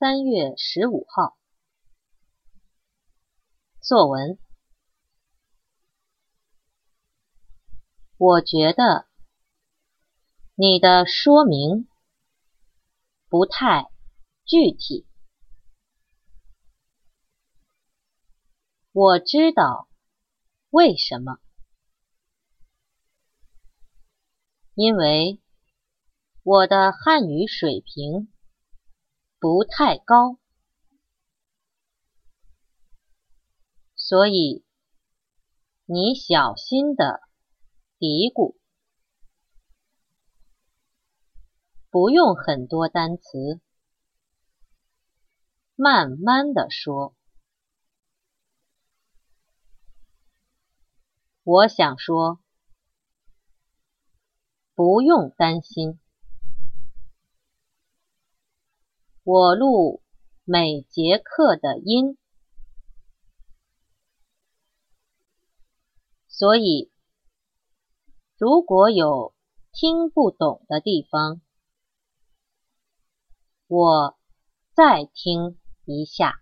三月十五号。作文。我觉得你的说明不太具体。我知道为什么，因为我的汉语水平不太高，所以你小心的。嘀咕，不用很多单词，慢慢的说。我想说，不用担心，我录每节课的音，所以。如果有听不懂的地方，我再听一下。